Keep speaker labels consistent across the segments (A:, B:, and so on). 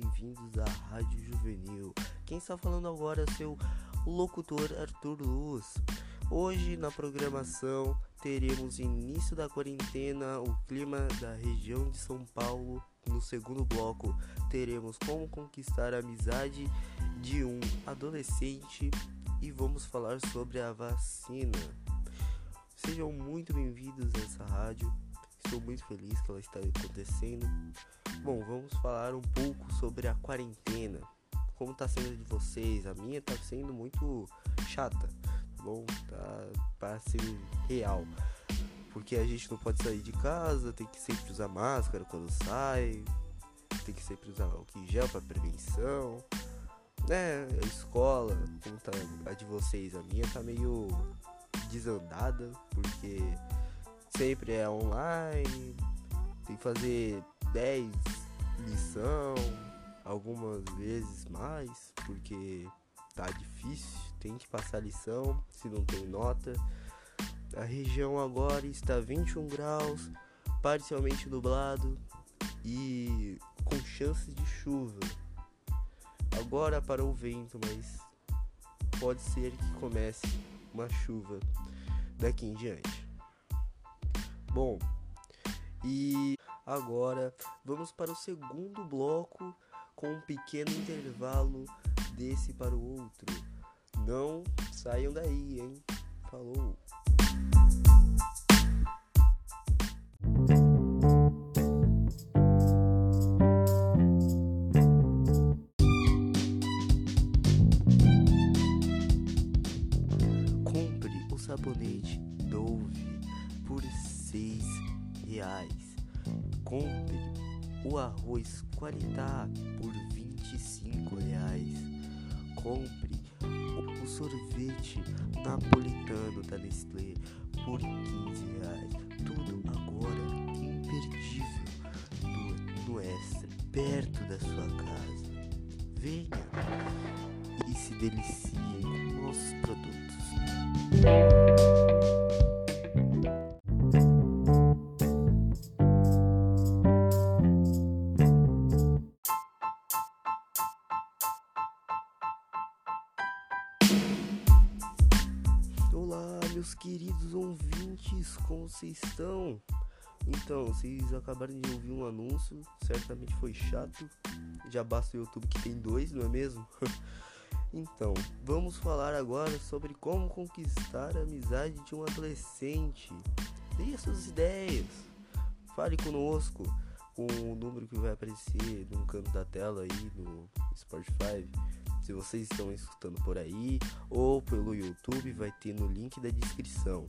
A: bem-vindos à Rádio Juvenil. Quem está falando agora é seu locutor Arthur Luz. Hoje na programação teremos início da quarentena, o clima da região de São Paulo. No segundo bloco teremos como conquistar a amizade de um adolescente e vamos falar sobre a vacina. Sejam muito bem-vindos a essa rádio. Estou muito feliz que ela está acontecendo. Bom, vamos falar um pouco sobre a quarentena. Como está sendo de vocês? A minha está sendo muito chata, tá bom? Tá para ser real. Porque a gente não pode sair de casa, tem que sempre usar máscara quando sai, tem que sempre usar álcool em gel para prevenção. Né, a escola, como tá a de vocês, a minha tá meio desandada, porque sempre é online, tem que fazer 10 lição, algumas vezes mais, porque tá difícil, tem que passar lição, se não tem nota. A região agora está 21 graus, parcialmente nublado e com chances de chuva. Agora parou o vento, mas pode ser que comece uma chuva daqui em diante. Bom, e agora vamos para o segundo bloco com um pequeno intervalo desse para o outro. Não saiam daí, hein? Falou! Compre o sabonete Dove por seis reais. Compre o arroz Qualitá por vinte e cinco reais. Compre o sorvete napolitano da Nestlé por 15 reais. Tudo agora imperdível no, no Extra, perto da sua casa. Venha e se delicie com nossos produtos. Meus queridos ouvintes, como vocês estão? Então, vocês acabaram de ouvir um anúncio, certamente foi chato. Já basta o YouTube que tem dois, não é mesmo? então, vamos falar agora sobre como conquistar a amizade de um adolescente. Dê suas ideias. Fale conosco com o número que vai aparecer no canto da tela aí no Spotify. Se vocês estão escutando por aí ou pelo YouTube, vai ter no link da descrição.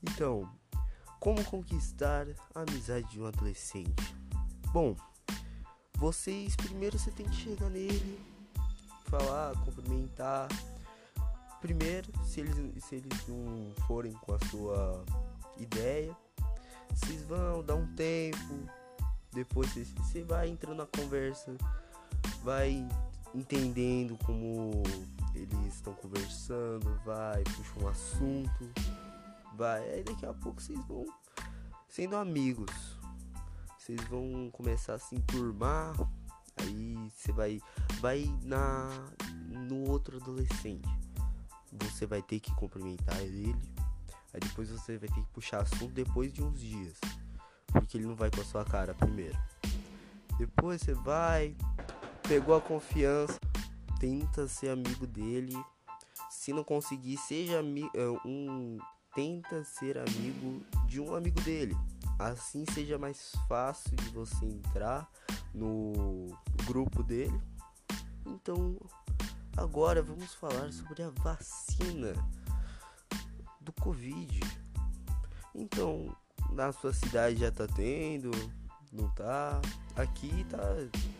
A: Então, como conquistar a amizade de um adolescente? Bom, vocês primeiro você tem que chegar nele, falar, cumprimentar. Primeiro, se eles, se eles não forem com a sua ideia, vocês vão dar um tempo. Depois você, vai entrando na conversa, vai entendendo como eles estão conversando, vai, puxa um assunto, vai, aí daqui a pouco vocês vão sendo amigos, vocês vão começar a se enturmar, aí você vai, vai na no outro adolescente, você vai ter que cumprimentar ele, aí depois você vai ter que puxar assunto depois de uns dias, porque ele não vai com a sua cara primeiro. Depois você vai, pegou a confiança, tenta ser amigo dele. Se não conseguir, seja um tenta ser amigo de um amigo dele. Assim seja mais fácil de você entrar no grupo dele. Então, agora vamos falar sobre a vacina do Covid. Então, na sua cidade já tá tendo, não tá? Aqui tá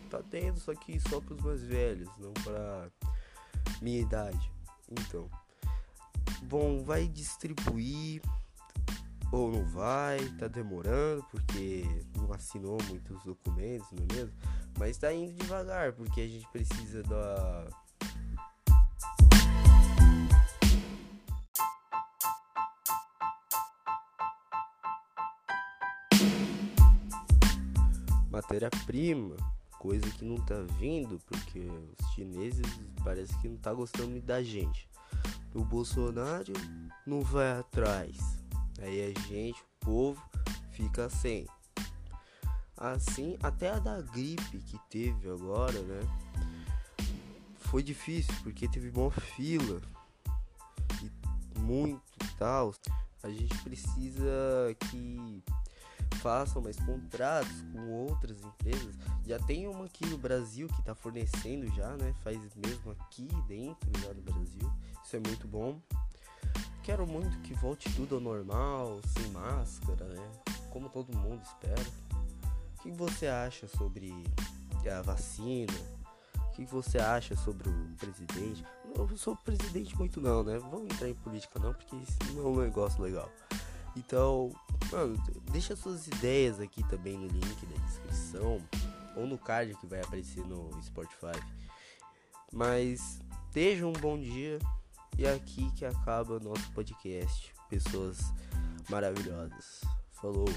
A: tá tendo, só que só para os mais velhos, não para minha idade. Então, bom, vai distribuir ou não vai, tá demorando porque não assinou muitos documentos, não é mesmo? Mas tá indo devagar porque a gente precisa da matéria-prima coisa que não tá vindo, porque os chineses parece que não tá gostando muito da gente. O Bolsonaro não vai atrás. Aí a gente, o povo, fica sem. Assim, até a da gripe que teve agora, né? Foi difícil, porque teve uma fila. E muito tal. A gente precisa que façam mais contratos com outras empresas. Já tem uma aqui no Brasil que está fornecendo já, né? Faz mesmo aqui dentro já no Brasil. Isso é muito bom. Quero muito que volte tudo ao normal, sem máscara, né? Como todo mundo espera. O que você acha sobre a vacina? O que você acha sobre o presidente? Eu sou presidente muito não, né? Vamos entrar em política não, porque isso não é um negócio legal. Então, mano, deixa suas ideias aqui também no link da descrição ou no card que vai aparecer no Spotify. Mas esteja um bom dia e é aqui que acaba nosso podcast. Pessoas maravilhosas. Falou.